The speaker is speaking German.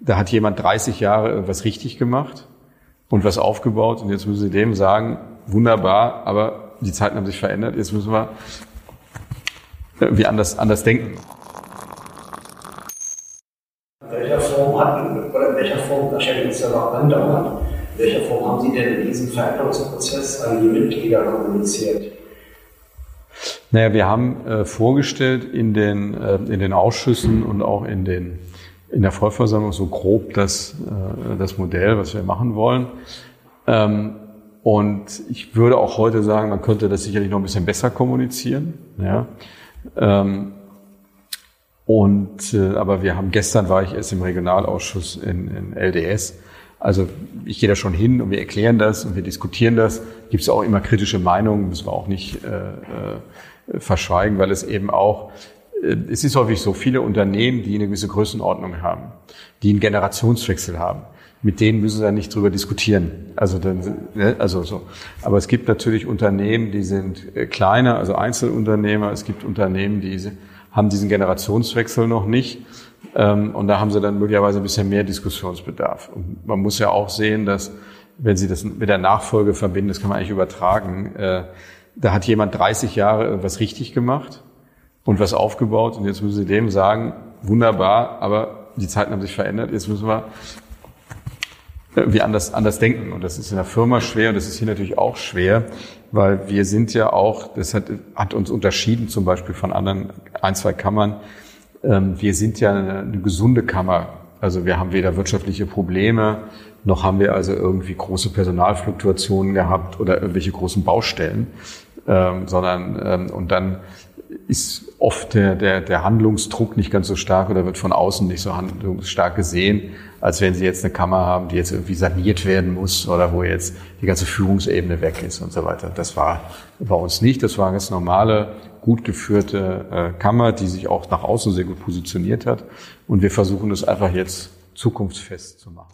da hat jemand 30 Jahre irgendwas richtig gemacht und was aufgebaut und jetzt müssen Sie dem sagen, wunderbar, aber die Zeiten haben sich verändert, jetzt müssen wir irgendwie anders, anders denken. In welcher Form hatten, oder in welcher Form, wahrscheinlich ist ja noch andauernd, in welcher Form haben Sie denn in diesem Veränderungsprozess an die Mitglieder kommuniziert? Naja, wir haben äh, vorgestellt in den, äh, in den Ausschüssen und auch in, den, in der Vollversammlung so grob das, äh, das Modell, was wir machen wollen. Ähm, und ich würde auch heute sagen, man könnte das sicherlich noch ein bisschen besser kommunizieren. Ja. Ähm, und äh, aber wir haben gestern war ich erst im Regionalausschuss in, in LDS. Also ich gehe da schon hin und wir erklären das und wir diskutieren das. Gibt es auch immer kritische Meinungen, müssen wir auch nicht äh, äh, verschweigen, weil es eben auch es ist häufig so viele Unternehmen, die eine gewisse Größenordnung haben, die einen Generationswechsel haben mit denen müssen Sie ja nicht drüber diskutieren. Also, dann, ne, also so. Aber es gibt natürlich Unternehmen, die sind äh, kleiner, also Einzelunternehmer. Es gibt Unternehmen, die haben diesen Generationswechsel noch nicht. Ähm, und da haben sie dann möglicherweise ein bisschen mehr Diskussionsbedarf. Und man muss ja auch sehen, dass, wenn Sie das mit der Nachfolge verbinden, das kann man eigentlich übertragen, äh, da hat jemand 30 Jahre irgendwas richtig gemacht und was aufgebaut und jetzt müssen Sie dem sagen, wunderbar, aber die Zeiten haben sich verändert, jetzt müssen wir irgendwie anders, anders denken. Und das ist in der Firma schwer und das ist hier natürlich auch schwer, weil wir sind ja auch, das hat, hat uns unterschieden zum Beispiel von anderen ein, zwei Kammern. Ähm, wir sind ja eine, eine gesunde Kammer. Also wir haben weder wirtschaftliche Probleme, noch haben wir also irgendwie große Personalfluktuationen gehabt oder irgendwelche großen Baustellen, ähm, sondern ähm, und dann ist oft der, der, der Handlungsdruck nicht ganz so stark oder wird von außen nicht so stark gesehen, als wenn Sie jetzt eine Kammer haben, die jetzt irgendwie saniert werden muss oder wo jetzt die ganze Führungsebene weg ist und so weiter. Das war bei uns nicht. Das war eine ganz normale, gut geführte äh, Kammer, die sich auch nach außen sehr gut positioniert hat. Und wir versuchen das einfach jetzt zukunftsfest zu machen.